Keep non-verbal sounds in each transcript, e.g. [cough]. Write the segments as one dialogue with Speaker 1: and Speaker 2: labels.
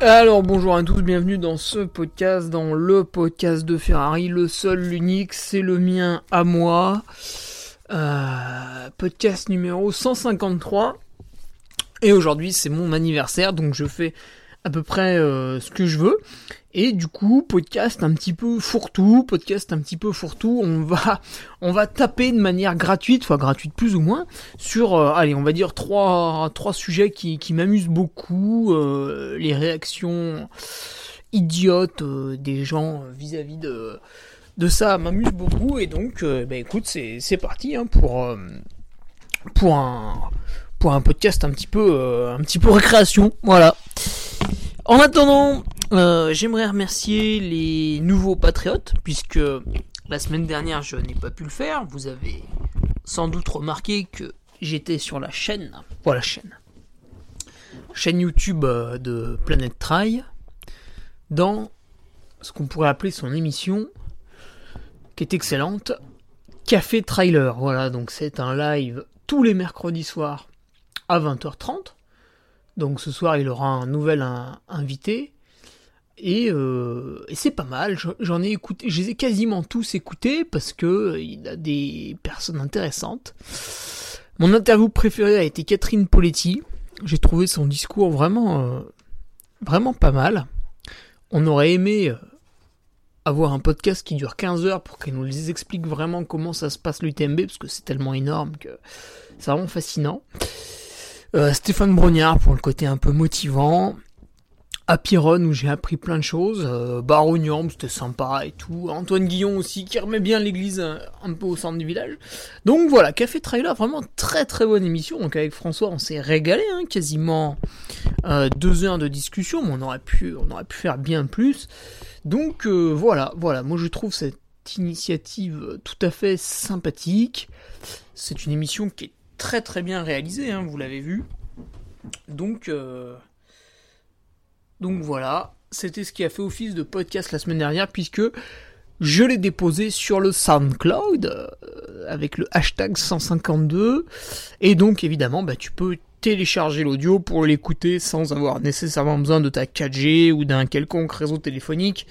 Speaker 1: Alors bonjour à tous, bienvenue dans ce podcast, dans le podcast de Ferrari, le seul, l'unique, c'est le mien à moi. Euh, podcast numéro 153. Et aujourd'hui c'est mon anniversaire, donc je fais à peu près euh, ce que je veux. Et du coup, podcast un petit peu fourre-tout, podcast un petit peu fourre-tout, on va, on va taper de manière gratuite, enfin gratuite plus ou moins, sur, euh, allez, on va dire trois, sujets qui, m'amusent beaucoup, euh, les réactions idiotes des gens vis-à-vis de, ça m'amusent beaucoup, et donc, bah écoute, c'est, c'est parti hein, pour, pour un, pour un podcast un petit peu, un petit peu récréation, voilà. En attendant, euh, j'aimerais remercier les nouveaux patriotes, puisque la semaine dernière je n'ai pas pu le faire. Vous avez sans doute remarqué que j'étais sur la chaîne, voilà chaîne, chaîne YouTube euh, de Planète Trail, dans ce qu'on pourrait appeler son émission, qui est excellente, Café Trailer. Voilà, donc c'est un live tous les mercredis soirs à 20h30 donc ce soir, il aura un nouvel invité. Euh, et, c'est pas mal. J'en ai écouté, je les ai quasiment tous écoutés parce que euh, il a des personnes intéressantes. Mon interview préférée a été Catherine Poletti. J'ai trouvé son discours vraiment, euh, vraiment pas mal. On aurait aimé avoir un podcast qui dure 15 heures pour qu'elle nous explique vraiment comment ça se passe l'UTMB parce que c'est tellement énorme que c'est vraiment fascinant. Euh, Stéphane Brognard pour le côté un peu motivant. Apiron où j'ai appris plein de choses. Euh, Barognon, c'était sympa et tout. Antoine Guillon aussi qui remet bien l'église un, peu au centre du village. Donc voilà, Café Trailer, vraiment très très bonne émission. Donc avec François, on s'est régalé, hein, quasiment euh, deux heures de discussion, mais on aurait pu, on aurait pu faire bien plus. Donc euh, voilà, voilà, moi je trouve cette initiative tout à fait sympathique. C'est une émission qui est très très bien réalisé, hein, vous l'avez vu. Donc, euh, donc voilà, c'était ce qui a fait office de podcast la semaine dernière, puisque je l'ai déposé sur le SoundCloud euh, avec le hashtag 152. Et donc évidemment, bah, tu peux télécharger l'audio pour l'écouter sans avoir nécessairement besoin de ta 4G ou d'un quelconque réseau téléphonique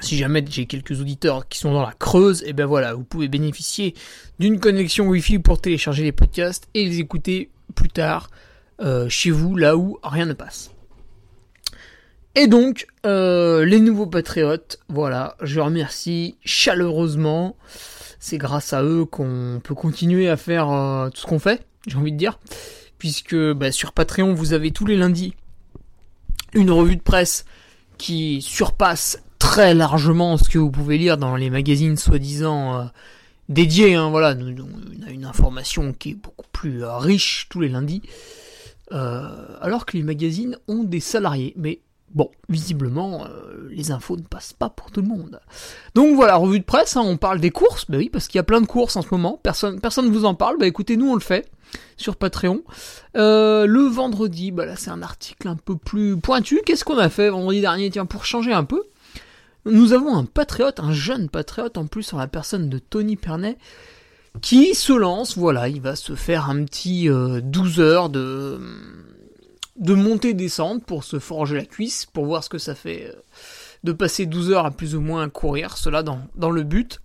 Speaker 1: si jamais j'ai quelques auditeurs qui sont dans la Creuse, et eh ben voilà, vous pouvez bénéficier d'une connexion Wi-Fi pour télécharger les podcasts et les écouter plus tard euh, chez vous, là où rien ne passe. Et donc, euh, les nouveaux patriotes, voilà, je remercie chaleureusement. C'est grâce à eux qu'on peut continuer à faire euh, tout ce qu'on fait, j'ai envie de dire. Puisque bah, sur Patreon, vous avez tous les lundis une revue de presse qui surpasse très largement ce que vous pouvez lire dans les magazines soi-disant euh, dédiés. Hein, voilà, on a une information qui est beaucoup plus euh, riche tous les lundis. Euh, alors que les magazines ont des salariés. Mais bon, visiblement, les infos ne passent pas pour tout le monde. Donc voilà, revue de presse, hein, on parle des courses. Bah oui, parce qu'il y a plein de courses en ce moment. Personne personne ne vous en parle. Bah écoutez, nous on le fait sur Patreon. le vendredi, bah là c'est un article un peu plus pointu. Qu'est-ce qu'on a fait vendredi dernier? Tiens, pour changer un peu. Nous avons un patriote, un jeune patriote en plus sur la personne de Tony Pernet, qui se lance, voilà, il va se faire un petit 12 heures de, de montée-descente pour se forger la cuisse, pour voir ce que ça fait de passer 12 heures à plus ou moins courir, cela dans, dans le but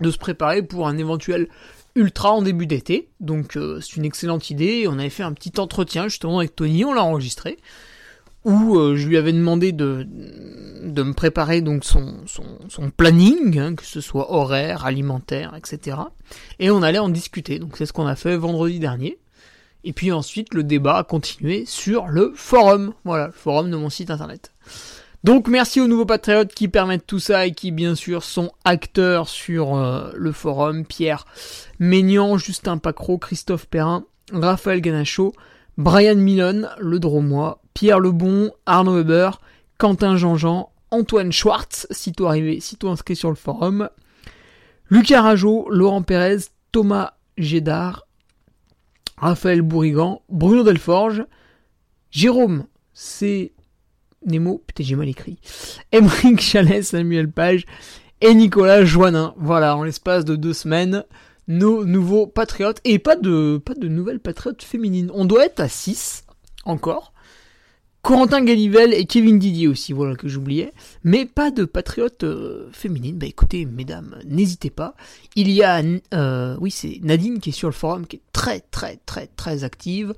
Speaker 1: de se préparer pour un éventuel ultra en début d'été. Donc euh, c'est une excellente idée. On avait fait un petit entretien justement avec Tony, on l'a enregistré, où euh, je lui avais demandé de, de me préparer donc son, son, planning, hein, que ce soit horaire, alimentaire, etc. Et on allait en discuter. Donc c'est ce qu'on a fait vendredi dernier. Et puis ensuite le débat a continué sur le forum. Voilà, le forum de mon site internet. Donc merci aux nouveaux patriotes qui permettent tout ça et qui bien sûr sont acteurs sur euh, le forum. Pierre Maignan, Justin Pacro, Christophe Perrin, Raphaël Ganacho, Brian Milon, Le Dromois, Pierre Lebon, Arnaud Weber, Quentin Jean-Jean, Antoine Schwartz, sitôt arrivé, sitôt inscrit sur le forum, Lucas Rajot, Laurent Pérez, Thomas Gédard, Raphaël Bourrigan, Bruno Delforge, Jérôme c'est Nemo, putain j'ai mal écrit, Emeric Chalet, Samuel Page et Nicolas Joannin. Voilà, en l'espace de deux semaines, nos nouveaux patriotes. Et pas de, pas de nouvelles patriotes féminines. On doit être à 6 encore. Corentin Galivelle et Kevin Didier aussi, voilà que j'oubliais. Mais pas de patriotes euh, féminines. Bah écoutez, mesdames, n'hésitez pas. Il y a, euh, oui, c'est Nadine qui est sur le forum, qui est très, très, très, très active.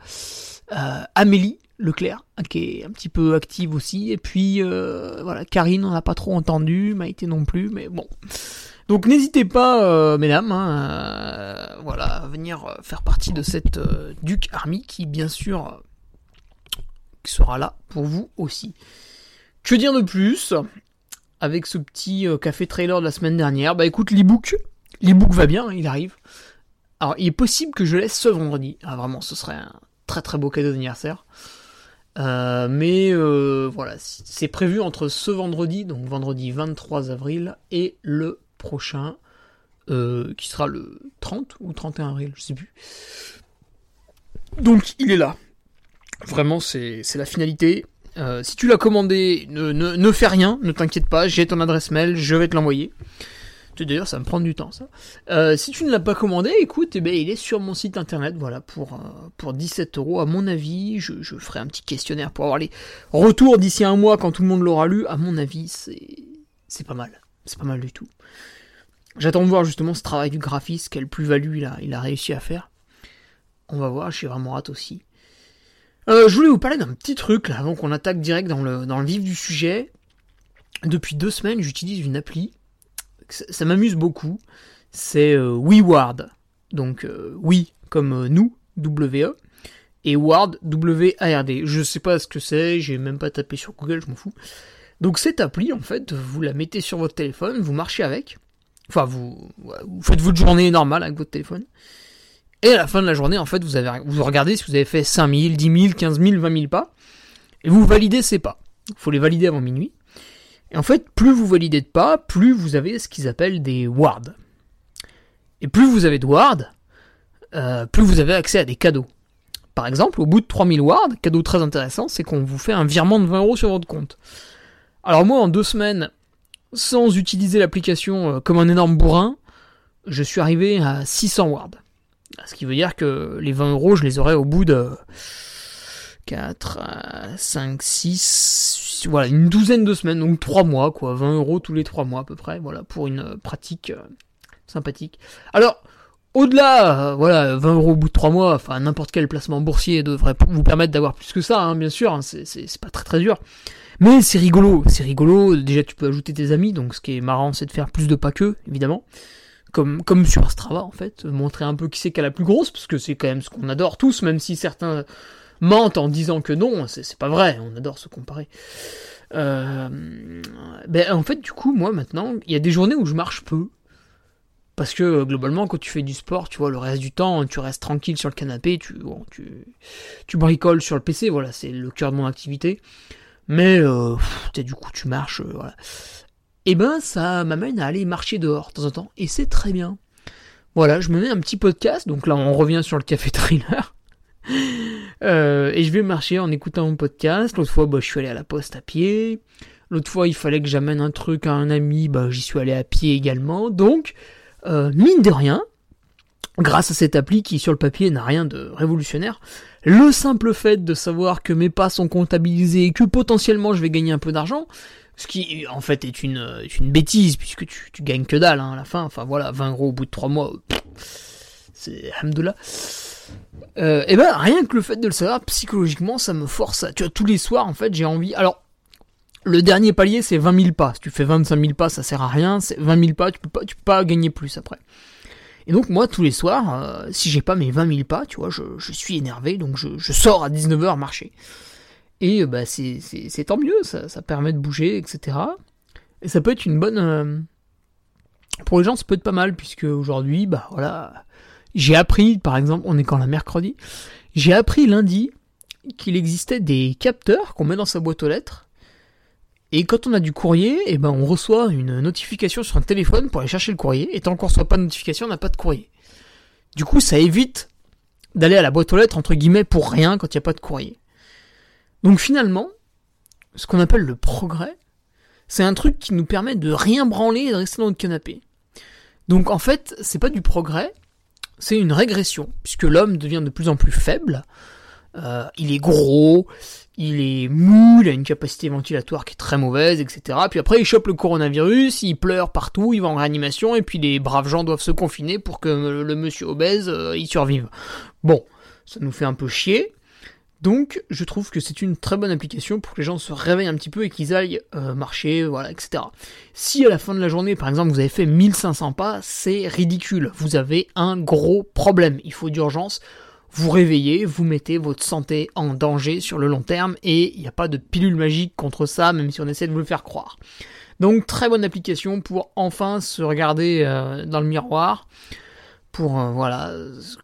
Speaker 1: Euh, Amélie, Leclerc, qui est un petit peu active aussi. Et puis, euh, voilà, Karine, on n'a pas trop entendu, Maïté non plus, mais bon. Donc n'hésitez pas, euh, mesdames, hein, voilà, à venir faire partie de cette Duke Army qui, bien sûr, sera là pour vous aussi. Que dire de plus avec ce petit café trailer de la semaine dernière? Bah écoute, l'ebook, l'ebook va bien, il arrive. Alors, il est possible que je laisse ce vendredi. Ah, vraiment, ce serait un très très beau cadeau d'anniversaire. Euh, mais euh, voilà, c'est prévu entre ce vendredi, donc vendredi 23 avril, et le prochain, euh, qui sera le 30 ou 31 avril, je sais plus. Donc il est là. Vraiment, c'est la finalité. si tu l'as commandé, ne, fais rien, ne t'inquiète pas, j'ai ton adresse mail, je vais te l'envoyer. D'ailleurs, ça me prend du temps, ça. Euh, si tu ne l'as pas commandé, écoute, eh ben, il est sur mon site internet, voilà, pour, euh, pour 17 euros. À mon avis, je, je, ferai un petit questionnaire pour avoir les retours d'ici un mois quand tout le monde l'aura lu. À mon avis, c'est, pas mal. C'est pas mal du tout. J'attends de voir justement ce travail du graphiste, quelle plus-value il a, il a réussi à faire. On va voir, j'ai vraiment hâte aussi. Euh, je voulais vous parler d'un petit truc là, avant qu'on attaque direct dans le, vif du sujet. Depuis deux semaines, j'utilise une appli ça, m'amuse beaucoup, c'est euh, WeWard. Donc euh, oui comme euh, nous, W-E, et Ward, W-A-R-D. Je sais pas ce que c'est, j'ai même pas tapé sur Google, je m'en fous. Donc cette appli, en fait, vous la mettez sur votre téléphone, vous marchez avec. Enfin, vous faites votre journée normale avec votre téléphone. Et à la fin de la journée, en fait, vous, vous regardez si vous avez fait 5000, 10 000, 15 000, 20 000 pas. Et vous validez ces pas. Il faut les valider avant minuit. Et en fait, plus vous validez de pas, plus vous avez ce qu'ils appellent des wards. Et plus vous avez de wards, euh, plus vous avez accès à des cadeaux. Par exemple, au bout de 3000 wards, cadeau très intéressant, c'est qu'on vous fait un virement de 20 euros sur votre compte. Alors moi, en deux semaines, sans utiliser l'application euh, comme un énorme bourrin, je suis arrivé à 600 wards. Ce qui veut dire que les 20 euros, je les aurai au bout de 4, 5, 6, voilà, une douzaine de semaines, donc 3 mois, quoi, 20 euros tous les 3 mois à peu près, voilà, pour une euh, pratique euh, sympathique. Alors, au-delà, euh, voilà, 20 euros au bout de 3 mois, enfin, n'importe quel placement boursier devrait vous permettre d'avoir plus que ça, hein, bien sûr, hein, c'est pas très très dur. Mais c'est rigolo, c'est rigolo, déjà tu peux ajouter tes amis, donc ce qui est marrant c'est de faire plus de pas que, évidemment. Comme, comme sur Strava en fait, montrer un peu qui c'est qui a la plus grosse, parce que c'est quand même ce qu'on adore tous, même si certains mentent en disant que non, c'est pas vrai, on adore se comparer. Euh, ben, en fait, du coup, moi maintenant, il y a des journées où je marche peu. Parce que globalement, quand tu fais du sport, tu vois, le reste du temps, tu restes tranquille sur le canapé, tu, tu, tu bricoles sur le PC, voilà, c'est le cœur de mon activité. Mais, euh, du coup, tu marches, euh, voilà. Eh ben, ça m'amène à aller marcher dehors de temps en temps, et c'est très bien. Voilà, je me mets un petit podcast, donc là, on revient sur le café trailer. [laughs] Euh, et je vais marcher en écoutant mon podcast. L'autre fois, bah, je suis allé à la poste à pied. L'autre fois, il fallait que j'amène un truc à un ami, bah, j'y suis allé à pied également. Donc, euh, mine de rien, grâce à cette appli qui sur le papier n'a rien de révolutionnaire, le simple fait de savoir que mes pas sont comptabilisés et que potentiellement je vais gagner un peu d'argent, ce qui en fait est une, bêtise puisque tu, gagnes que dalle hein, à la fin, enfin voilà, 20 euros au bout de 3 mois, c'est hamdoullah. Euh, et ben rien que le fait de le savoir psychologiquement ça me force à, tu vois tous les soirs en fait j'ai envie alors le dernier palier c'est 20 000 pas. Si tu fais 25 000 pas ça sert à rien. C'est 20 000 pas tu peux pas tu peux pas gagner plus après et donc moi tous les soirs euh, si j'ai pas mes 20 000 pas tu vois je, suis énervé donc je, sors à 19h marcher et euh, bah c'est c'est tant mieux ça, ça permet de bouger etc et ça peut être une bonne euh, pour les gens ça peut être pas mal puisque aujourd'hui bah voilà j'ai appris, par exemple, on est quand la mercredi, j'ai appris lundi qu'il existait des capteurs qu'on met dans sa boîte aux lettres. Et quand on a du courrier, eh ben on reçoit une notification sur un téléphone pour aller chercher le courrier. Et tant qu'on reçoit pas de notification, on n'a pas de courrier. Du coup, ça évite d'aller à la boîte aux lettres entre guillemets pour rien quand il n'y a pas de courrier. Donc finalement, ce qu'on appelle le progrès, c'est un truc qui nous permet de rien branler et de rester dans notre canapé. Donc en fait, c'est pas du progrès, c'est une régression, puisque l'homme devient de plus en plus faible, euh, il est gros, il est mou, il a une capacité ventilatoire qui est très mauvaise, etc. Puis après, il chope le coronavirus, il pleure partout, il va en réanimation, et puis les braves gens doivent se confiner pour que le monsieur obèse, euh, il survive. Bon, ça nous fait un peu chier, donc, je trouve que c'est une très bonne application pour que les gens se réveillent un petit peu et qu'ils aillent euh, marcher, voilà, etc. Si à la fin de la journée, par exemple, vous avez fait 1500 pas, c'est ridicule. Vous avez un gros problème. Il faut d'urgence vous réveiller, vous mettez votre santé en danger sur le long terme et il n'y a pas de pilule magique contre ça, même si on essaie de vous le faire croire. Donc, très bonne application pour enfin se regarder euh, dans le miroir pour euh, voilà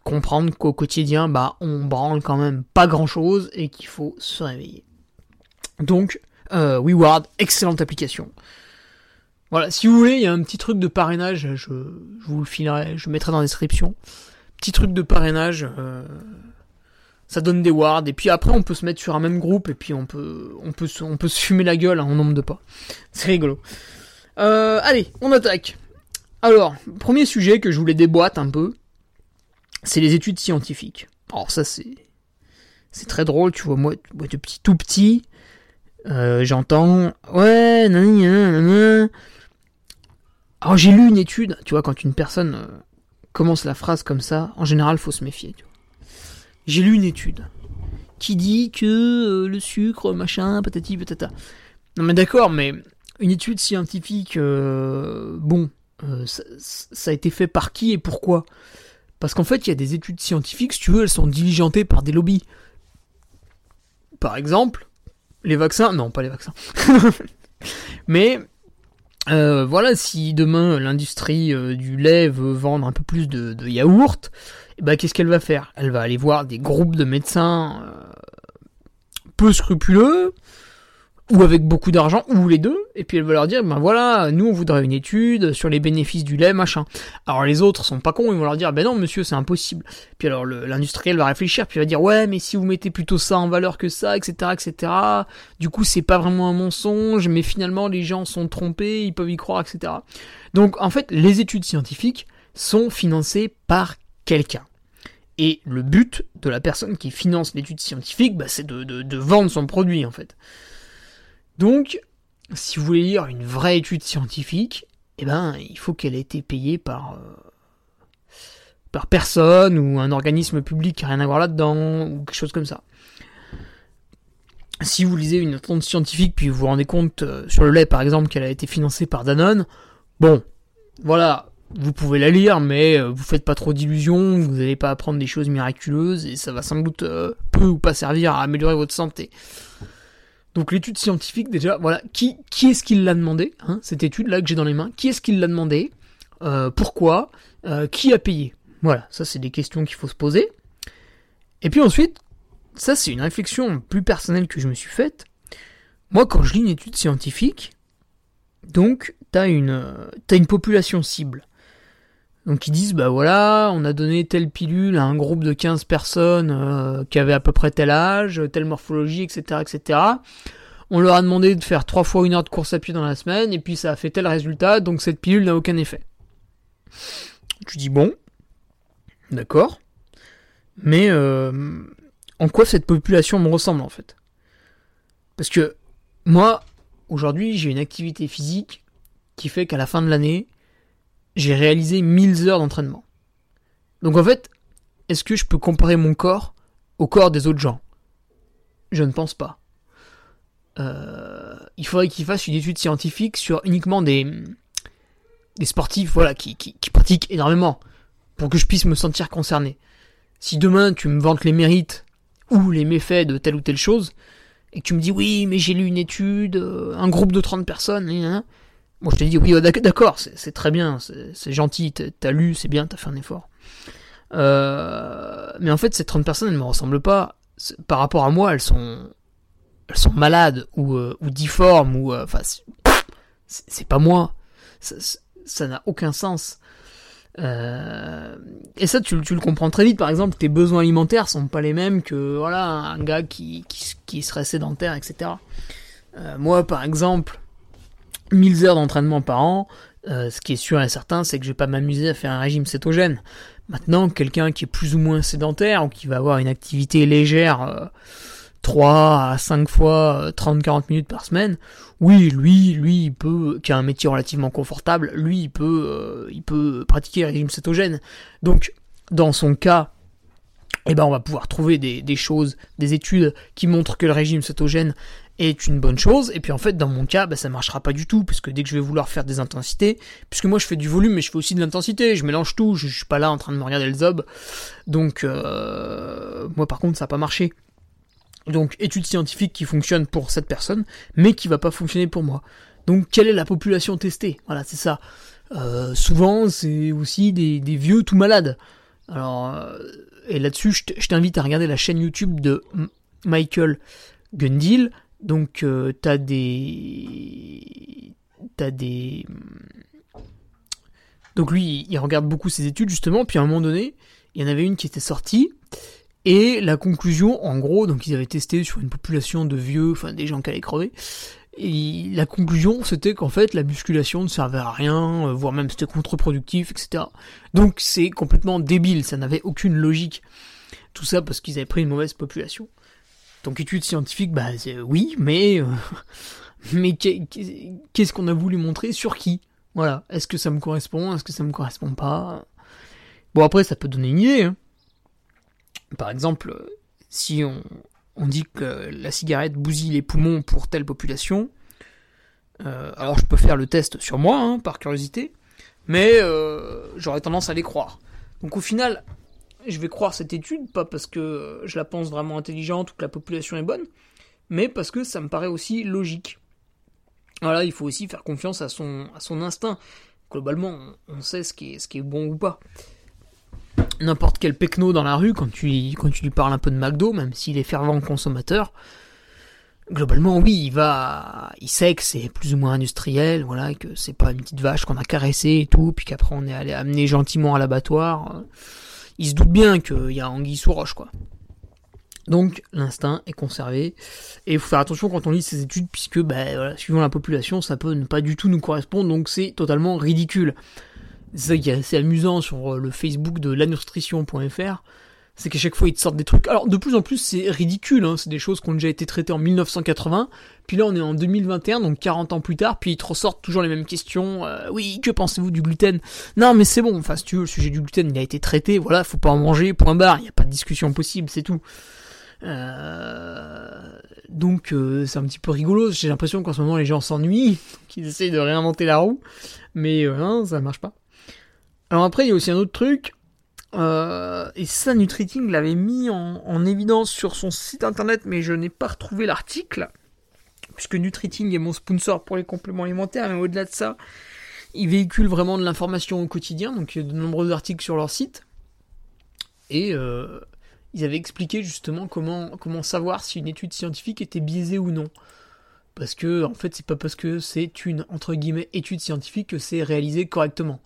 Speaker 1: comprendre qu'au quotidien bah on branle quand même pas grand chose et qu'il faut se réveiller. Donc euh, WeWard, excellente application. Voilà, si vous voulez, il y a un petit truc de parrainage, je, vous le filerai, je mettrai dans la description. Petit truc de parrainage, euh, ça donne des wards, et puis après on peut se mettre sur un même groupe, et puis on peut, on peut, on peut se fumer la gueule en nombre de pas. [laughs] C'est rigolo. Euh, allez, on attaque. Alors, premier sujet que je voulais déboîte un peu, c'est les études scientifiques. Alors ça c'est c'est très drôle, tu vois moi, depuis tout petit, euh, j'entends ouais nan, Alors j'ai lu une étude, tu vois quand une personne commence la phrase comme ça, en général faut se méfier. J'ai lu une étude qui dit que euh, le sucre machin patati patata. Non mais d'accord, mais une étude scientifique, bon, euh, ça, a été fait par qui et pourquoi? Parce qu'en fait, il y a des études scientifiques, si tu veux, elles sont diligentées par des lobbies. Par exemple, les vaccins, non, pas les vaccins. [laughs] Mais euh, voilà, si demain l'industrie euh, du lait veut vendre un peu plus de, de yaourt, eh ben, qu'est-ce qu'elle va faire? Elle va aller voir des groupes de médecins peu scrupuleux, ou avec beaucoup d'argent, ou les deux, et puis elle va leur dire, ben voilà, nous on voudrait une étude sur les bénéfices du lait, machin. Alors les autres sont pas cons, ils vont leur dire, ben non monsieur, c'est impossible. Puis alors l'industriel va réfléchir, puis il va dire, ouais, mais si vous mettez plutôt ça en valeur que ça, etc., etc., du coup c'est pas vraiment un mensonge, mais finalement les gens sont trompés, ils peuvent y croire, etc. Donc en fait, les études scientifiques sont financées par quelqu'un. Et le but de la personne qui finance l'étude scientifique, bah, c'est de, vendre son produit en fait. Donc, si vous voulez lire une vraie étude scientifique, eh ben, il faut qu'elle ait été payée par, euh, par personne ou un organisme public qui n'a rien à voir là-dedans ou quelque chose comme ça. Si vous lisez une étude scientifique puis vous vous rendez compte euh, sur le lait par exemple qu'elle a été financée par Danone, bon, voilà, vous pouvez la lire mais euh, vous faites pas trop d'illusions, vous n'allez pas apprendre des choses miraculeuses et ça va sans doute peu ou pas servir à améliorer votre santé. Donc l'étude scientifique déjà, voilà, qui, est-ce qui l'a demandé, hein, cette étude-là que j'ai dans les mains, qui est-ce qui l'a demandé, euh, pourquoi, euh, qui a payé? Voilà, ça c'est des questions qu'il faut se poser. Et puis ensuite, ça c'est une réflexion plus personnelle que je me suis faite. Moi quand je lis une étude scientifique, donc t'as une, t'as une population cible. Donc ils disent, bah voilà, on a donné telle pilule à un groupe de 15 personnes euh, qui avaient à peu près tel âge, telle morphologie, etc., etc. On leur a demandé de faire trois fois une heure de course à pied dans la semaine, et puis ça a fait tel résultat, donc cette pilule n'a aucun effet. Tu dis bon, D'accord. Mais euh, en quoi cette population me ressemble en fait? Parce que moi, aujourd'hui, j'ai une activité physique qui fait qu'à la fin de l'année, j'ai réalisé 1000 heures d'entraînement. Donc en fait, est-ce que je peux comparer mon corps au corps des autres gens? Je ne pense pas. Euh, il faudrait qu'il fasse une étude scientifique sur uniquement des, des sportifs voilà, qui, qui, pratiquent énormément pour que je puisse me sentir concerné. Si demain tu me vantes les mérites ou les méfaits de telle ou telle chose, et que tu me dis oui, mais j'ai lu une étude, euh, un groupe de 30 personnes, moi je te dis oui, oh, d'accord, c'est très bien, c'est gentil, t'as lu, c'est bien, t'as fait un effort. Euh, mais en fait, ces 30 personnes, elles ne me ressemblent pas. Par rapport à moi, elles sont, elles sont malades ou, euh, ou difformes ou, enfin, c'est pas moi. Ça n'a aucun sens. Euh, et ça, tu, le comprends très vite. Par exemple, tes besoins alimentaires sont pas les mêmes que voilà un gars qui, qui, serait sédentaire, etc. Euh, moi, par exemple, 1000 heures d'entraînement par an, euh, ce qui est sûr et certain, c'est que je vais pas m'amuser à faire un régime cétogène. Maintenant, quelqu'un qui est plus ou moins sédentaire ou qui va avoir une activité légère 3 à 5 fois 30-40 euh, minutes par semaine, oui, lui, lui, il peut, qui a un métier relativement confortable, lui, il peut, euh, il peut pratiquer le régime cétogène. Donc, dans son cas, eh ben, on va pouvoir trouver des, choses, des études qui montrent que le régime cétogène est une bonne chose. Et puis en fait, dans mon cas, ben, ça marchera pas du tout, puisque dès que je vais vouloir faire des intensités, puisque moi je fais du volume, mais je fais aussi de l'intensité, je mélange tout, je, suis pas là en train de me regarder le zob. Donc, euh, moi par contre, ça n'a pas marché donc étude scientifique qui fonctionne pour cette personne, mais qui va pas fonctionner pour moi. Donc quelle est la population testée? Voilà, c'est ça. Euh, souvent, c'est aussi des, vieux tout malades. Alors, euh, et là-dessus, je t'invite à regarder la chaîne YouTube de Michael Gundil. Donc, euh, t'as des, t'as des, donc lui, il regarde beaucoup ses études justement. Puis à un moment donné, il y en avait une qui était sortie et la conclusion, en gros, donc ils avaient testé sur une population de vieux, enfin des gens qui allaient crever. Et la conclusion, c'était qu'en fait, la musculation ne servait à rien, euh, voire même c'était contre-productif, etc. Donc c'est complètement débile, ça n'avait aucune logique. Tout ça parce qu'ils avaient pris une mauvaise population. Donc étude scientifique, bah oui, mais euh, [laughs] mais qu'est-ce qu'on a voulu montrer sur qui? Voilà. Est-ce que ça me correspond? Est-ce que ça me correspond pas? Bon après, ça peut donner une idée. Hein. Par exemple, si on, dit que la cigarette bousille les poumons pour telle population, euh, alors je peux faire le test sur moi, hein, par curiosité, mais euh, j'aurais tendance à les croire. Donc au final, je vais croire cette étude, pas parce que je la pense vraiment intelligente ou que la population est bonne, mais parce que ça me paraît aussi logique. Voilà, il faut aussi faire confiance à son, instinct. Globalement, on sait ce qui est, ce qui bon ou pas n'importe quel pecno dans la rue, quand tu, quand tu lui parles un peu de McDo, même s'il est fervent consommateur, globalement, oui, il va, il sait que c'est plus ou moins industriel, voilà, que c'est pas une petite vache qu'on a caressée et tout, puis qu'après on est allé amener gentiment à l'abattoir. Il se doute bien qu'il y a anguille sous roche, quoi. Donc l'instinct est conservé et il faut faire attention quand on lit ces études puisque ben, suivant la population ça peut ne pas du tout nous correspondre donc c'est totalement ridicule. C'est ça qui est assez amusant sur le Facebook de lanutrition.fr, c'est qu'à chaque fois ils te sortent des trucs. Alors de plus en plus c'est ridicule, hein, c'est des choses qui ont déjà été traitées en 1980, puis là on est en 2021, donc 40 ans plus tard, puis ils te ressortent toujours les mêmes questions. Euh, oui, que pensez-vous du gluten? Non mais c'est bon, enfin si tu veux, le sujet du gluten il a été traité, voilà, faut pas en manger, point barre, il n'y a pas de discussion possible, c'est tout. Euh, donc c'est un petit peu rigolo, j'ai l'impression qu'en ce moment les gens s'ennuient, [laughs] qu'ils essayent de réinventer la roue, mais non, ça marche pas. Alors après, il y a aussi un autre truc, euh, et ça, Nutriting l'avait mis en, évidence sur son site internet, mais je n'ai pas retrouvé l'article, puisque Nutriting est mon sponsor pour les compléments alimentaires, mais au-delà de ça, ils véhiculent vraiment de l'information au quotidien, donc il y a de nombreux articles sur leur site, et euh, ils avaient expliqué justement comment, comment savoir si une étude scientifique était biaisée ou non. Parce que, en fait, c'est pas parce que c'est une, entre guillemets, étude scientifique que c'est réalisé correctement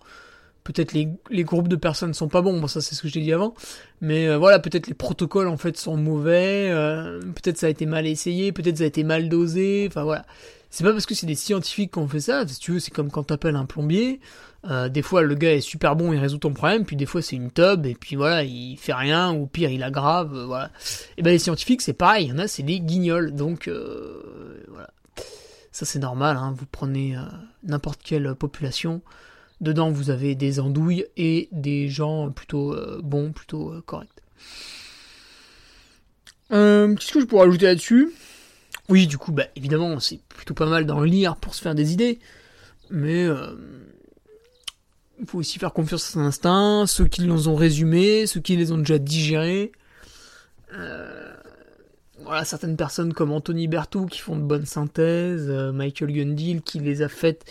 Speaker 1: peut-être les, groupes de personnes sont pas bons, bon ça c'est ce que je t'ai dit avant, mais euh, voilà, peut-être les protocoles en fait sont mauvais, euh, peut-être ça a été mal essayé, peut-être ça a été mal dosé, enfin voilà. C'est pas parce que c'est des scientifiques qui ont fait ça, si tu veux, c'est comme quand t'appelles un plombier, Euh, des fois, le gars est super bon, il résout ton problème, puis des fois, c'est une tub, et puis voilà, il fait rien, ou pire, il aggrave, voilà. Et ben les scientifiques, c'est pareil, il y en a, c'est des guignols, donc voilà. Ça, c'est normal, hein, vous prenez n'importe quelle population, dedans, vous avez des andouilles et des gens plutôt bons, plutôt corrects. Qu'est-ce que je pourrais ajouter là-dessus? Oui, du coup, bah, évidemment, c'est plutôt pas mal d'en lire pour se faire des idées, mais il faut aussi faire confiance à son instinct, ceux qui les ont résumés, ceux qui les ont déjà digérés. Euh, voilà, certaines personnes comme Anthony Berthoud qui font de bonnes synthèses, euh, Michael Gundil qui les a faites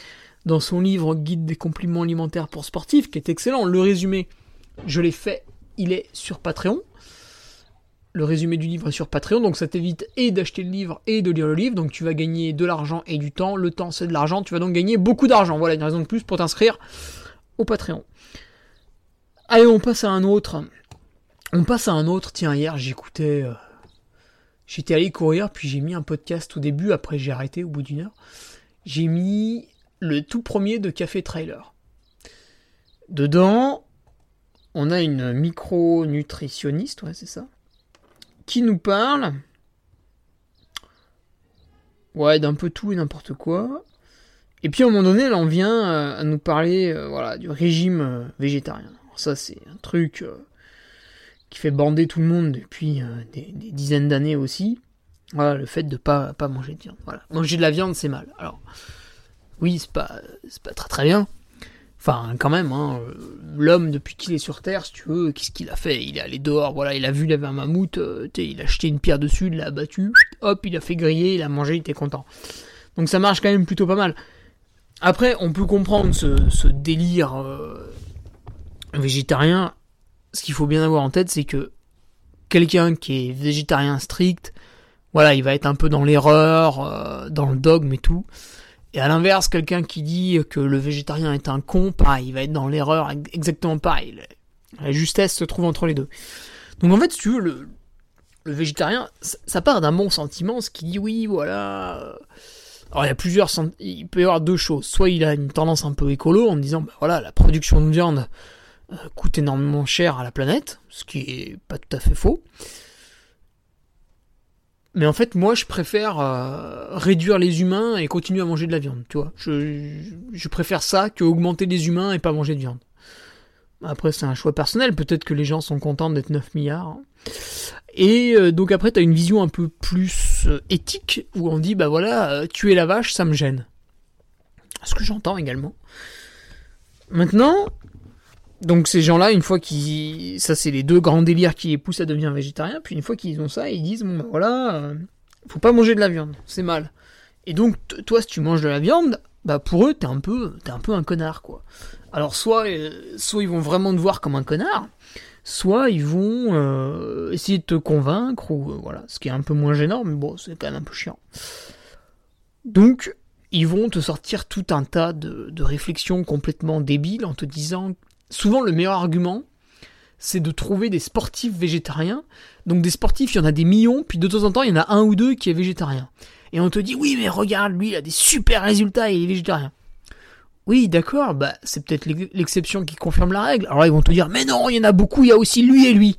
Speaker 1: dans son livre Guide des compliments alimentaires pour sportifs, qui est excellent. Le résumé, je l'ai fait, il est sur Patreon. Le résumé du livre est sur Patreon, donc ça t'évite et d'acheter le livre et de lire le livre, donc tu vas gagner de l'argent et du temps. Le temps c'est de l'argent, tu vas donc gagner beaucoup d'argent. Voilà une raison de plus pour t'inscrire au Patreon. Allez, on passe à un autre. On passe à un autre. Tiens, hier, j'écoutais. Euh, j'étais allé courir, puis j'ai mis un podcast au début, après j'ai arrêté au bout d'une heure. J'ai mis le tout premier de Café Trailer. Dedans, on a une micro-nutritionniste, ouais, c'est ça, qui nous parle. Ouais, d'un peu tout et n'importe quoi. Et puis à un moment donné, elle en vient euh, à nous parler euh, voilà, du régime euh, végétarien. ça, c'est un truc qui fait bander tout le monde depuis des, dizaines d'années aussi. Voilà, le fait de pas, pas manger de viande. Voilà. Manger de la viande, c'est mal. Alors, oui, c'est pas, pas très très bien. Enfin, quand même, hein, l'homme, depuis qu'il est sur Terre, si tu veux, qu'est-ce qu'il a fait? Il est allé dehors, voilà, il a vu, il avait un mammouth, il a jeté une pierre dessus, il l'a abattu, hop, il a fait griller, il a mangé, il était content. Donc ça marche quand même plutôt pas mal. Après, on peut comprendre ce, délire euh, végétarien. Ce qu'il faut bien avoir en tête, c'est que quelqu'un qui est végétarien strict, voilà, il va être un peu dans l'erreur, euh, dans le dogme et tout. Et à l'inverse, quelqu'un qui dit que le végétarien est un con, pareil, il va être dans l'erreur exactement pareil. La justesse se trouve entre les deux. Donc en fait, si tu veux, le, végétarien, ça, part d'un bon sentiment, ce qui dit oui, voilà. Alors il y a plusieurs, il peut y avoir deux choses. Soit il a une tendance un peu écolo en disant, bah voilà, la production de viande euh, coûte énormément cher à la planète, ce qui est pas tout à fait faux. Mais en fait, moi, je préfère euh, réduire les humains et continuer à manger de la viande, tu vois. Je, préfère ça que augmenter les humains et pas manger de viande. Après, c'est un choix personnel. Peut-être que les gens sont contents d'être 9 milliards. Et euh, donc après, tu as une vision un peu plus euh, éthique, où on dit, bah voilà, tuer la vache, ça me gêne. Ce que j'entends également. Maintenant, donc ces gens-là, une fois qu'ils... Ça, c'est les deux grands délires qui les poussent à devenir végétariens. Puis une fois qu'ils ont ça, ils disent, bon bah voilà, faut pas manger de la viande, c'est mal. Et donc, toi, si tu manges de la viande, bah pour eux, t'es un peu, t'es un peu un connard, quoi. Alors soit, soit ils vont vraiment te voir comme un connard, soit ils vont euh, essayer de te convaincre, ou euh, voilà, ce qui est un peu moins gênant, mais bon, c'est quand même un peu chiant. Donc, ils vont te sortir tout un tas de, réflexions complètement débiles en te disant, souvent le meilleur argument, c'est de trouver des sportifs végétariens. Donc des sportifs, il y en a des millions, puis de temps en temps, il y en a un ou deux qui est végétarien. Et on te dit, oui, mais regarde, lui, il a des super résultats et il est végétarien. Oui, d'accord, bah c'est peut-être l'exception qui confirme la règle. Alors ils vont te dire, mais non, il y en a beaucoup, il y a aussi lui et lui.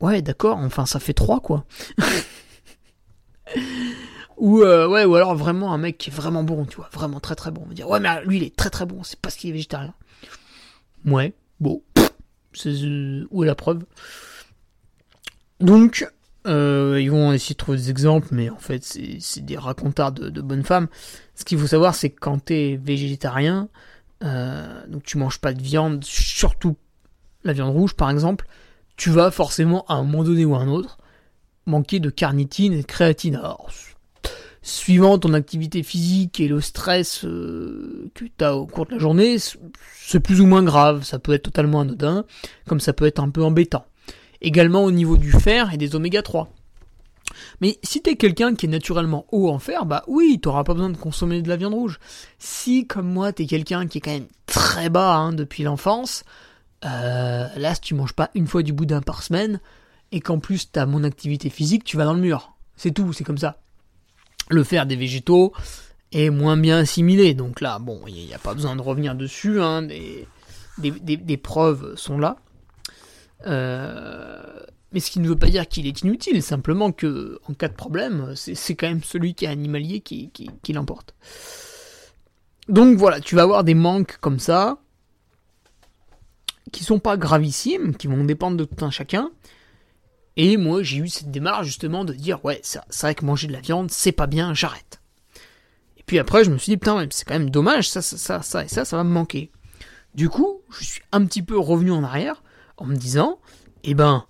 Speaker 1: Ouais, d'accord, enfin ça fait trois quoi. [laughs] ou euh, ouais, ou alors vraiment un mec qui est vraiment bon, tu vois, vraiment très très bon. On va dire, ouais, mais lui il est très très bon, c'est parce qu'il est végétarien. Ouais, bon, c'est euh, où est la preuve? Donc, euh, ils vont essayer de trouver des exemples, mais en fait, c'est des racontards de, bonnes femmes. Ce qu'il faut savoir, c'est que quand tu es végétarien, euh, donc tu manges pas de viande, surtout la viande rouge par exemple, tu vas forcément à un moment donné ou à un autre manquer de carnitine et de créatine. Suivant ton activité physique et le stress euh, que tu as au cours de la journée, c'est plus ou moins grave. Ça peut être totalement anodin, comme ça peut être un peu embêtant également au niveau du fer et des oméga 3. Mais si t'es quelqu'un qui est naturellement haut en fer, bah oui, t'auras pas besoin de consommer de la viande rouge. Si, comme moi, t'es quelqu'un qui est quand même très bas hein, depuis l'enfance, euh, là, si tu manges pas une fois du boudin par semaine, et qu'en plus t'as mon activité physique, tu vas dans le mur. C'est tout, c'est comme ça. Le fer des végétaux, est moins bien assimilé. Donc là, bon, il n'y a pas besoin de revenir dessus, hein, des, preuves sont là. Euh, mais ce qui ne veut pas dire qu'il est inutile, simplement que en cas de problème, c'est quand même celui qui est animalier qui, qui, l'emporte. Donc voilà, tu vas avoir des manques comme ça, qui sont pas gravissimes, qui vont dépendre de tout un chacun. Et moi, j'ai eu cette démarche justement de dire, ouais, c'est vrai que manger de la viande, c'est pas bien, j'arrête. Et puis après, je me suis dit, putain, c'est quand même dommage, ça, ça, ça, et ça, ça va me manquer. Du coup, je suis un petit peu revenu en arrière en me disant, eh ben,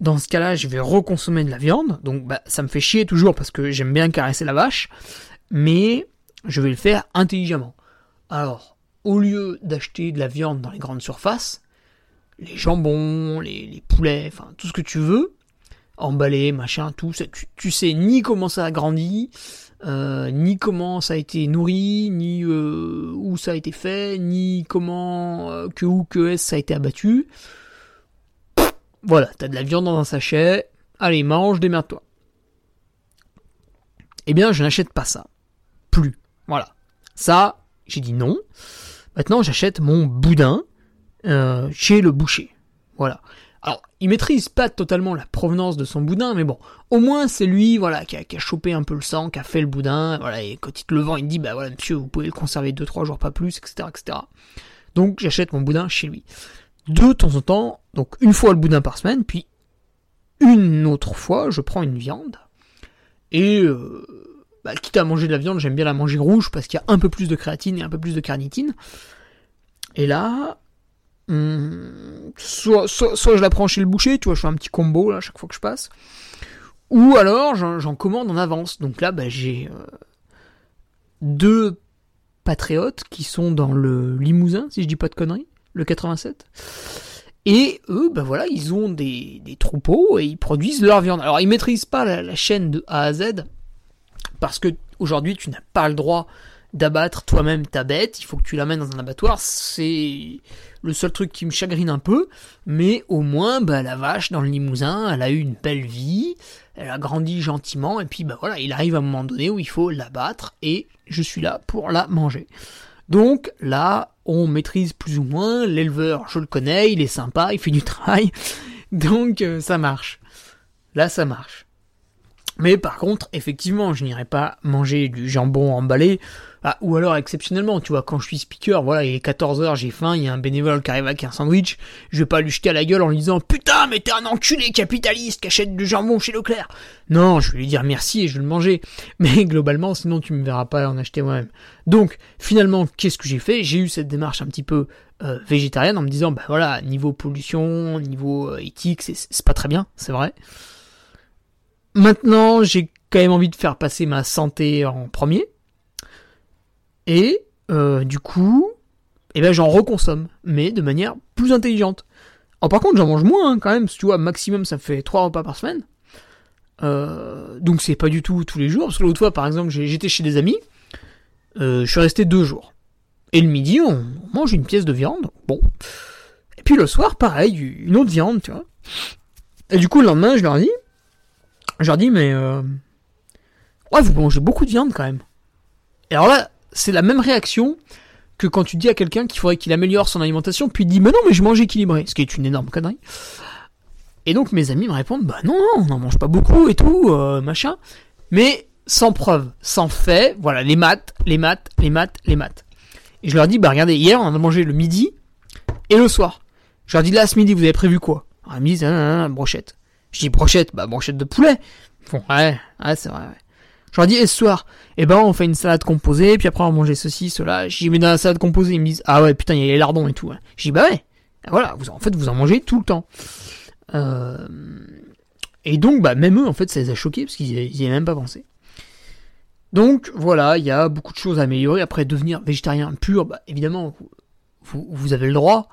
Speaker 1: dans ce cas-là, je vais reconsommer de la viande. Donc, bah, ça me fait chier toujours parce que j'aime bien caresser la vache. Mais je vais le faire intelligemment. Alors, au lieu d'acheter de la viande dans les grandes surfaces, les jambons, les, poulets, enfin, tout ce que tu veux, emballé, machin, tout, tu, tu sais ni comment ça a grandi, euh, ni comment ça a été nourri, ni euh, où ça a été fait, ni comment euh, que où que est-ce ça a été abattu. voilà, t'as de la viande dans un sachet, allez mange, démerde-toi. Eh bien, je n'achète pas ça, plus. Voilà, ça, j'ai dit non. Maintenant, j'achète mon boudin chez le boucher. Voilà. Alors, il maîtrise pas totalement la provenance de son boudin, mais bon, au moins c'est lui, voilà, qui a, chopé un peu le sang, qui a fait le boudin, voilà, et quand il te le vend, il dit, bah voilà, monsieur, vous pouvez le conserver 2-3 jours, pas plus, etc., etc. Donc, j'achète mon boudin chez lui. De temps en temps, donc une fois le boudin par semaine, puis une autre fois, je prends une viande, et euh, bah, quitte à manger de la viande, j'aime bien la manger rouge, parce qu'il y a un peu plus de créatine et un peu plus de carnitine. Et là, Hmm, soit, je la prends chez le boucher, tu vois, je fais un petit combo là chaque fois que je passe. Ou alors j'en commande en avance. Donc là, bah, j'ai euh, deux patriotes qui sont dans le Limousin, si je dis pas de conneries, le 87. Et eux, bah voilà, ils ont des, troupeaux et ils produisent leur viande. Alors ils maîtrisent pas la, la chaîne de A à Z parce que aujourd'hui tu n'as pas le droit d'abattre toi-même ta bête, il faut que tu l'amènes dans un abattoir, c'est le seul truc qui me chagrine un peu, mais au moins bah, la vache dans le Limousin, elle a eu une belle vie, elle a grandi gentiment, et puis bah voilà, il arrive à un moment donné où il faut l'abattre, et je suis là pour la manger. Donc là, on maîtrise plus ou moins, l'éleveur, je le connais, il est sympa, il fait du travail, [laughs] donc euh, ça marche. Là, ça marche. Mais par contre, effectivement, je n'irai pas manger du jambon emballé, ah, ou alors exceptionnellement, tu vois, quand je suis speaker, voilà, il est 14h, j'ai faim, il y a un bénévole qui arrive avec un sandwich, je vais pas lui jeter à la gueule en lui disant Putain, mais t'es un enculé capitaliste qui achète du jambon chez Leclerc Non, je vais lui dire merci et je vais le manger. [laughs] Mais globalement, sinon tu me verras pas en acheter moi-même. Donc, finalement, qu'est-ce que j'ai fait? J'ai eu cette démarche un petit peu euh, végétarienne en me disant Bah voilà, niveau pollution, niveau euh, éthique, c'est pas très bien, c'est vrai. Maintenant, j'ai quand même envie de faire passer ma santé en premier. Et euh, du coup, eh ben, j'en reconsomme, mais de manière plus intelligente. Alors par contre, j'en mange moins hein, quand même, tu vois, maximum ça fait 3 repas par semaine. Euh, donc c'est pas du tout tous les jours, parce que l'autre fois, par exemple, j'étais chez des amis, euh, je suis resté deux jours. Et le midi, on mange une pièce de viande, bon. Et puis le soir, pareil, une autre viande, tu vois. Et du coup, le lendemain, je leur dis, je leur dis, mais euh, ouais, vous mangez beaucoup de viande quand même. Et alors là, c'est la même réaction que quand tu dis à quelqu'un qu'il faudrait qu'il améliore son alimentation, puis il dit, mais non, mais je mange équilibré, ce qui est une énorme connerie. Et donc mes amis me répondent, bah non, non, on n'en mange pas beaucoup et tout, euh, machin. Mais sans preuve, sans fait, voilà, les maths, les maths, les maths, les maths. Et je leur dis, bah regardez, hier on a mangé le midi et le soir. Je leur dis, là, ce midi, vous avez prévu quoi? Alors, ils me disent, ah, ah, brochette. Je dis brochette, bah brochette de poulet. Bon, ouais, ouais, c'est vrai. Ouais. Je leur dis, et ce soir, eh ben, on fait une salade composée, puis après on va manger ceci, cela. Je dis, mais dans la salade composée, ils me disent, ah ouais, putain, il y a les lardons et tout. Je dis, bah ouais. Voilà, vous, en fait, vous en mangez tout le temps. Euh... Et donc, bah, même eux, en fait, ça les a choqués, parce qu'ils n'y avaient même pas pensé. Donc, voilà, il y a beaucoup de choses à améliorer. Après, devenir végétarien pur, bah, évidemment, vous avez le droit.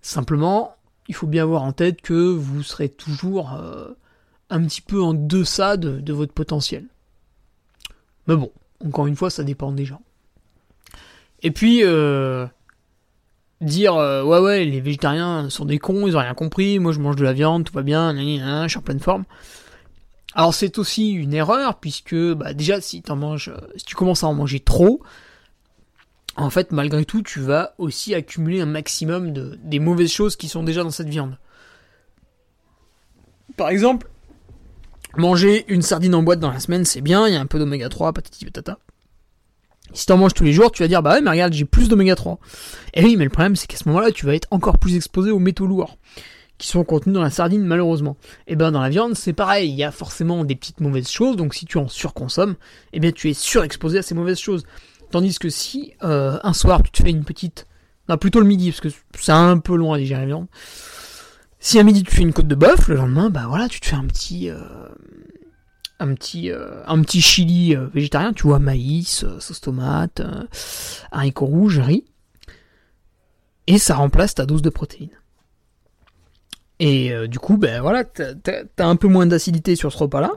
Speaker 1: Simplement, il faut bien avoir en tête que vous serez toujours euh, un petit peu en deçà de, votre potentiel. Mais bon, encore une fois, ça dépend des gens. Et puis, euh, dire euh, ouais ouais, les végétariens sont des cons, ils ont rien compris, moi je mange de la viande, tout va bien, je suis en pleine forme. Alors c'est aussi une erreur puisque bah, déjà si, en manges, si tu commences à en manger trop, en fait malgré tout tu vas aussi accumuler un maximum de des mauvaises choses qui sont déjà dans cette viande. Par exemple, manger une sardine en boîte dans la semaine c'est bien, il y a un peu d'oméga 3, patati patata. Si t'en manges tous les jours, tu vas dire bah ouais mais regarde j'ai plus d'oméga 3. Et oui mais le problème c'est qu'à ce moment-là tu vas être encore plus exposé aux métaux lourds qui sont contenus dans la sardine malheureusement. Et eh ben dans la viande c'est pareil, il y a forcément des petites mauvaises choses, donc si tu en surconsommes, eh bien tu es surexposé à ces mauvaises choses. Tandis que si euh, un soir tu te fais une petite, non plutôt le midi parce que c'est un peu loin à digérer la viande. Si à midi tu fais une côte de bœuf, le lendemain bah voilà tu te fais un petit, euh, un petit, euh, un petit chili végétarien, tu vois maïs, sauce tomate, haricots rouges, riz, et ça remplace ta dose de protéines. Et du coup, ben voilà, t'as as un peu moins d'acidité sur ce repas-là.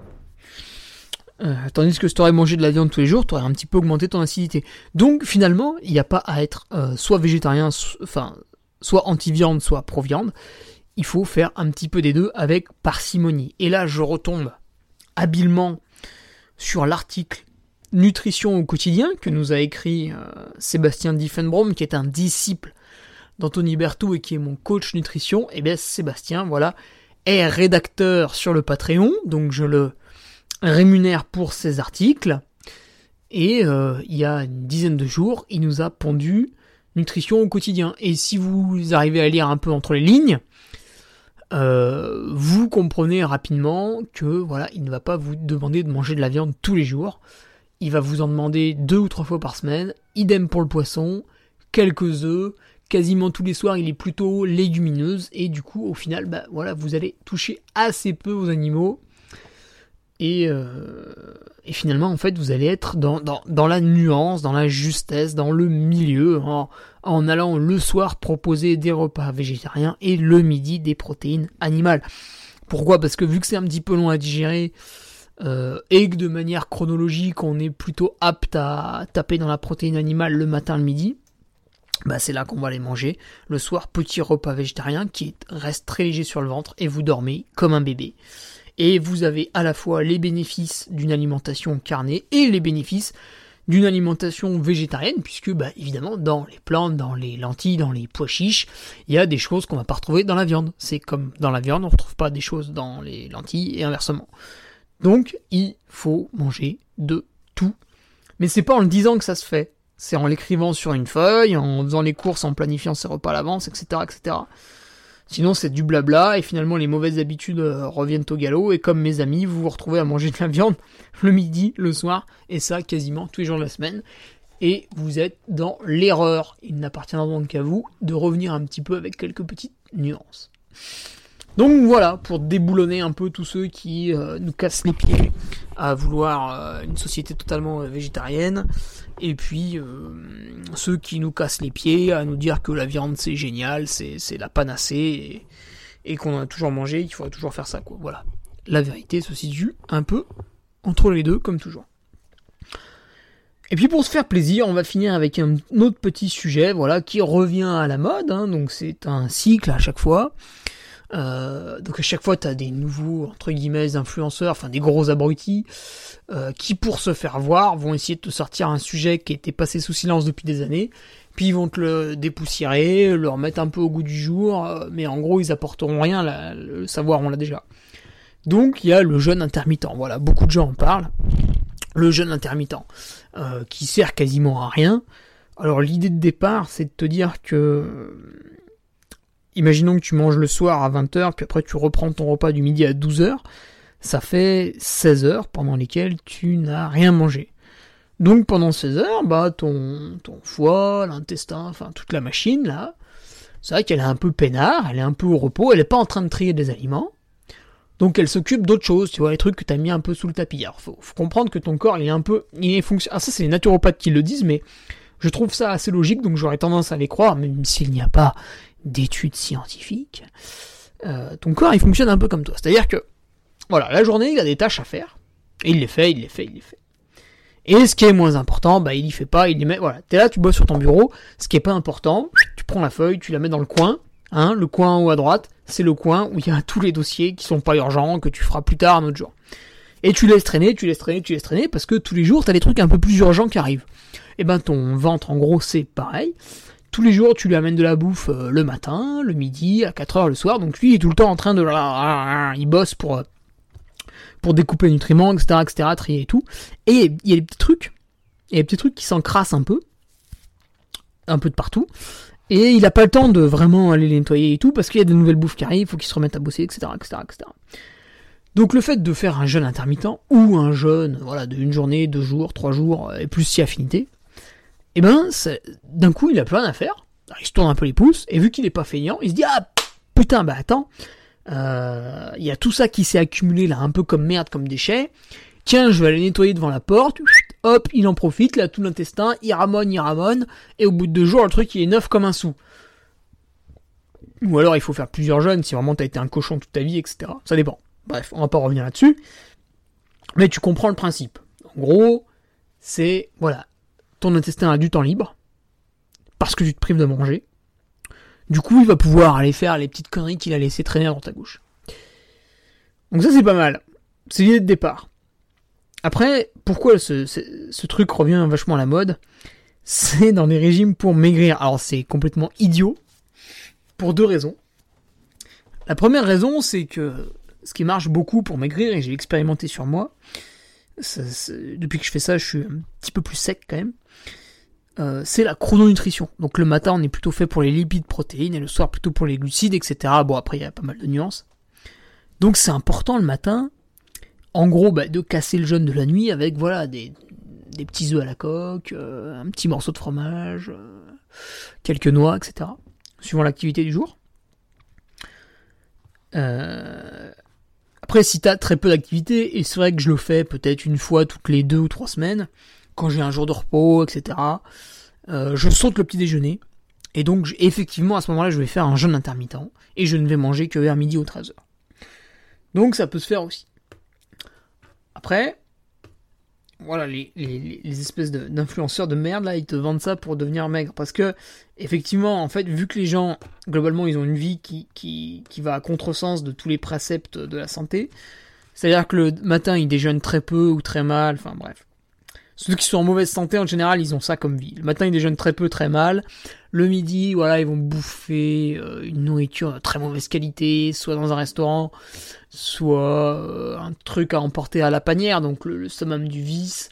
Speaker 1: Euh, tandis que si t'aurais mangé de la viande tous les jours, t'aurais un petit peu augmenté ton acidité. Donc finalement, il n'y a pas à être euh, soit végétarien, soit anti-viande, soit pro-viande. Il faut faire un petit peu des deux avec parcimonie. Et là, je retombe habilement sur l'article Nutrition au quotidien que nous a écrit Sébastien Diffenbrom, qui est un disciple d'Anthony Berthoud et qui est mon coach nutrition, et eh bien Sébastien, voilà, est rédacteur sur le Patreon, donc je le rémunère pour ses articles. Et euh, il y a une dizaine de jours, il nous a pondu nutrition au quotidien. Et si vous arrivez à lire un peu entre les lignes, euh, vous comprenez rapidement que voilà, il ne va pas vous demander de manger de la viande tous les jours. Il va vous en demander deux ou trois fois par semaine. Idem pour le poisson, quelques œufs, quasiment tous les soirs, il est plutôt légumineuse et du coup, au final, bah voilà, vous allez toucher assez peu aux animaux. Et, euh, et finalement, en fait, vous allez être dans, la nuance, dans la justesse, dans le milieu, en, en allant le soir proposer des repas végétariens et le midi des protéines animales. Pourquoi? Parce que vu que c'est un petit peu long à digérer, euh, et que de manière chronologique, on est plutôt apte à taper dans la protéine animale le matin, le midi, bah c'est là qu'on va les manger. Le soir, petit repas végétarien qui reste très léger sur le ventre et vous dormez comme un bébé. Et vous avez à la fois les bénéfices d'une alimentation carnée et les bénéfices d'une alimentation végétarienne, puisque bah, évidemment dans les plantes, dans les lentilles, dans les pois chiches, il y a des choses qu'on va pas retrouver dans la viande. C'est comme dans la viande, on ne retrouve pas des choses dans les lentilles et inversement. Donc il faut manger de tout. Mais c'est pas en le disant que ça se fait c'est en l'écrivant sur une feuille, en faisant les courses, en planifiant ses repas à l'avance, etc., etc. Sinon, c'est du blabla, et finalement, les mauvaises habitudes euh, reviennent au galop, et comme mes amis, vous vous retrouvez à manger de la viande [laughs] le midi, le soir, et ça quasiment tous les jours de la semaine. Et vous êtes dans l'erreur. Il n'appartiendra donc qu'à vous de revenir un petit peu avec quelques petites nuances. Donc voilà, pour déboulonner un peu tous ceux qui euh, nous cassent les pieds à vouloir euh, une société totalement végétarienne, et puis ceux qui nous cassent les pieds à nous dire que la viande c'est génial, c'est, la panacée, et, qu'on a toujours mangé, qu'il faudrait toujours faire ça. Voilà. La vérité se situe un peu entre les deux, comme toujours. Et puis pour se faire plaisir, on va finir avec un autre petit sujet, voilà, qui revient à la mode, hein, donc c'est un cycle à chaque fois. Euh, donc à chaque fois, tu as des nouveaux, entre guillemets, influenceurs, enfin des gros abrutis, euh, qui pour se faire voir vont essayer de te sortir un sujet qui était passé sous silence depuis des années, puis ils vont te le dépoussiérer, le remettre un peu au goût du jour, euh, mais en gros ils apporteront rien, le savoir on l'a déjà. Donc il y a le jeûne intermittent, voilà, beaucoup de gens en parlent. Le jeûne intermittent, qui sert quasiment à rien. Alors l'idée de départ, c'est de te dire que imaginons que tu manges le soir à 20h, puis après tu reprends ton repas du midi à 12h, ça fait 16 heures pendant lesquelles tu n'as rien mangé. Donc pendant 16 heures, bah ton, ton foie, l'intestin, enfin toute la machine là, c'est vrai qu'elle est un peu peinard, elle est un peu au repos, elle n'est pas en train de trier des aliments. Donc elle s'occupe d'autres choses, tu vois, les trucs que tu as mis un peu sous le tapis. Alors faut, faut comprendre que ton corps il est un peu. Il est fonction... Ah ça c'est les naturopathes qui le disent, mais je trouve ça assez logique, donc j'aurais tendance à les croire, même s'il n'y a pas d'études scientifiques, euh, ton corps il fonctionne un peu comme toi. C'est-à-dire que, voilà, la journée il a des tâches à faire, et il les fait, il les fait, il les fait. Et ce qui est moins important, bah il y fait pas, il y met, voilà, t'es là, tu bosses sur ton bureau, ce qui est pas important, tu prends la feuille, tu la mets dans le coin, hein, le coin en haut à droite, c'est le coin où il y a tous les dossiers qui sont pas urgents, que tu feras plus tard un autre jour. Et tu laisses traîner, tu laisses traîner, tu laisses traîner, parce que tous les jours, t'as des trucs un peu plus urgents qui arrivent. Et ben ton ventre, en gros, c'est pareil. Tous les jours, tu lui amènes de la bouffe euh, le matin, le midi, à 4 heures le soir. Donc lui, il est tout le temps en train de... Il bosse pour, euh, pour découper les nutriments, etc., etc., trier et tout. Et il y a des petits trucs. Il y a des petits trucs qui s'encrassent un peu. Un peu de partout. Et il n'a pas le temps de vraiment aller les nettoyer et tout, parce qu'il y a de nouvelles bouffes qui arrivent, il faut qu'il se remette à bosser, etc., etc., etc. Donc le fait de faire un jeûne intermittent, ou un jeûne, voilà, de une journée, deux jours, trois jours, et plus si affinité, et eh ben, d'un coup, il a plus rien à faire, il se tourne un peu les pouces, et vu qu'il est pas feignant, il se dit, ah, putain, bah attends, euh, il y a tout ça qui s'est accumulé là, un peu comme merde, comme déchets, tiens, je vais aller nettoyer devant la porte, hop, il en profite, a tout l'intestin, il ramone, il ramone, et au bout de deux jours, le truc, il est neuf comme un sou. Ou alors, il faut faire plusieurs jeûnes si vraiment t'as été un cochon toute ta vie, etc. Ça dépend. Bref, on va pas revenir là-dessus. Mais tu comprends le principe. En gros, c'est, voilà, ton intestin a du temps libre, parce que tu te prives de manger. Du coup, il va pouvoir aller faire les petites conneries qu'il a laissé traîner dans ta gauche. Donc ça, c'est pas mal. C'est l'idée de départ. Après, pourquoi ce, truc revient vachement à la mode? C'est dans des régimes pour maigrir. Alors c'est complètement idiot, pour deux raisons. La première raison, c'est que ce qui marche beaucoup pour maigrir, et j'ai expérimenté sur moi, depuis que je fais ça, je suis un petit peu plus sec quand même, euh, c'est la chrononutrition. Donc le matin, on est plutôt fait pour les lipides, protéines, et le soir plutôt pour les glucides, etc. Bon, après, il y a pas mal de nuances. Donc c'est important le matin en gros, bah, de casser le jeûne de la nuit avec voilà des, petits œufs à la coque, euh, un petit morceau de fromage, euh, quelques noix, etc. Suivant l'activité du jour. Après, si t'as très peu d'activité, et c'est vrai que je le fais peut-être une fois toutes les deux ou trois semaines, quand j'ai un jour de repos, etc. je saute le petit déjeuner. Et donc, effectivement, à ce moment-là, je vais faire un jeûne intermittent. Et je ne vais manger que vers midi ou 13h. Donc, ça peut se faire aussi. Après, voilà, les, espèces d'influenceurs de, merde, là, ils te vendent ça pour devenir maigre. Parce que, effectivement, en fait, vu que les gens, globalement, ils ont une vie qui, qui, qui va à contresens de tous les préceptes de la santé, c'est-à-dire que le matin, ils déjeunent très peu ou très mal, enfin bref. Ceux qui sont en mauvaise santé, en général, ils ont ça comme vie. Le matin, ils déjeunent très peu, très mal. Le midi, voilà, ils vont bouffer euh, une nourriture de très mauvaise qualité, soit dans un restaurant, soit euh, un truc à emporter à la panière, donc le, summum du vice.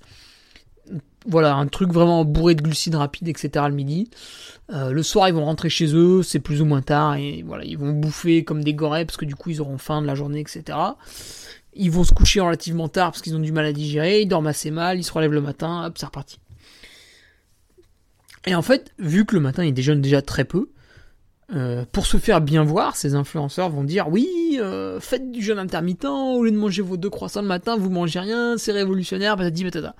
Speaker 1: Voilà, un truc vraiment bourré de glucides rapides, etc. le midi. Euh, le soir, ils vont rentrer chez eux, c'est plus ou moins tard, et voilà, ils vont bouffer comme des gorées, parce que du coup, ils auront faim de la journée, etc. Ils vont se coucher relativement tard parce qu'ils ont du mal à digérer, ils dorment assez mal, ils se relèvent le matin, hop, c'est reparti. Et en fait, vu que le matin ils déjeunent déjà très peu, euh, pour se faire bien voir, ces influenceurs vont dire oui, euh, faites du jeûne intermittent, au lieu de manger vos deux croissants le matin, vous mangez rien, c'est révolutionnaire, patati patata.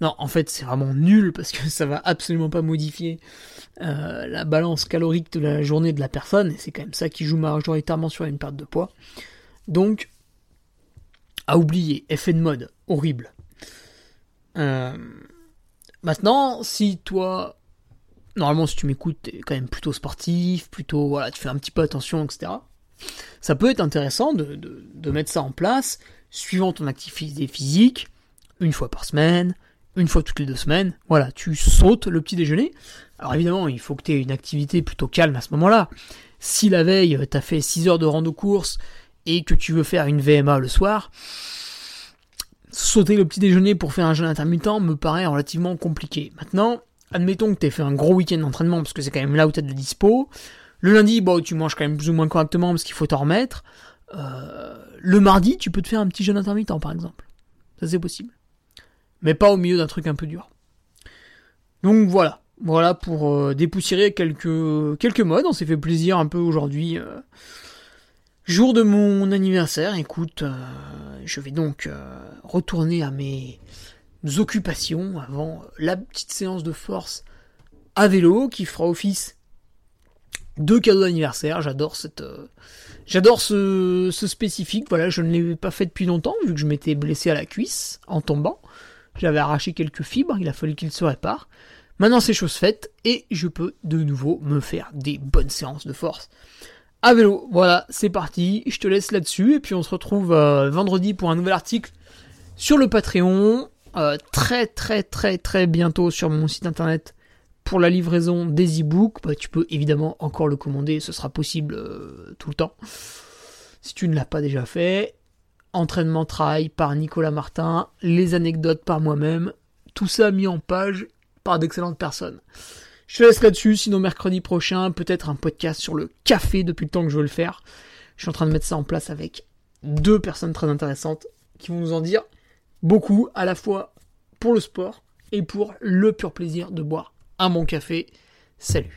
Speaker 1: Non, en fait, c'est vraiment nul parce que ça va absolument pas modifier euh, la balance calorique de la journée de la personne, et c'est quand même ça qui joue majoritairement sur une perte de poids. Donc, à oublier, effet de mode, horrible. Euh, maintenant, si toi, normalement si tu m'écoutes, t'es quand même plutôt sportif, plutôt, voilà, tu fais un petit peu attention, etc. Ça peut être intéressant de, de, mettre ça en place, suivant ton activité physique, une fois par semaine, une fois toutes les deux semaines, voilà, tu sautes le petit déjeuner. Alors évidemment, il faut que tu aies une activité plutôt calme à ce moment-là. Si la veille, t'as fait 6 heures de rando course et que tu veux faire une VMA le soir, sauter le petit déjeuner pour faire un jeûne intermittent me paraît relativement compliqué. Maintenant, admettons que tu fait un gros week-end d'entraînement parce que c'est quand même là où tu as de la dispo. Le lundi, bon, tu manges quand même plus ou moins correctement parce qu'il faut t'en remettre. Euh, le mardi, tu peux te faire un petit jeûne intermittent par exemple. Ça c'est possible. Mais pas au milieu d'un truc un peu dur. Donc voilà. Voilà pour euh, dépoussiérer quelques, quelques modes. On s'est fait plaisir un peu aujourd'hui. Euh, Jour de mon anniversaire, écoute, euh, je vais donc euh, retourner à mes occupations avant la petite séance de force à vélo qui fera office de cadeau d'anniversaire. J'adore cette, euh, j'adore ce, ce, spécifique. Voilà, je ne l'ai pas fait depuis longtemps vu que je m'étais blessé à la cuisse en tombant. J'avais arraché quelques fibres, il a fallu qu'il se répare. Maintenant c'est chose faite et je peux de nouveau me faire des bonnes séances de force à vélo. Voilà, c'est parti. Je te laisse là-dessus et puis on se retrouve euh, vendredi pour un nouvel article sur le Patreon, euh, très très très très bientôt sur mon site internet pour la livraison des e-books. Bah, tu peux évidemment encore le commander, ce sera possible euh, tout le temps. Si tu ne l'as pas déjà fait, entraînement travail par Nicolas Martin, les anecdotes par moi-même, tout ça mis en page par d'excellentes personnes. Je te laisse là-dessus, sinon mercredi prochain, peut-être un podcast sur le café depuis le temps que je veux le faire. Je suis en train de mettre ça en place avec deux personnes très intéressantes qui vont nous en dire beaucoup, à la fois pour le sport et pour le pur plaisir de boire un bon café. Salut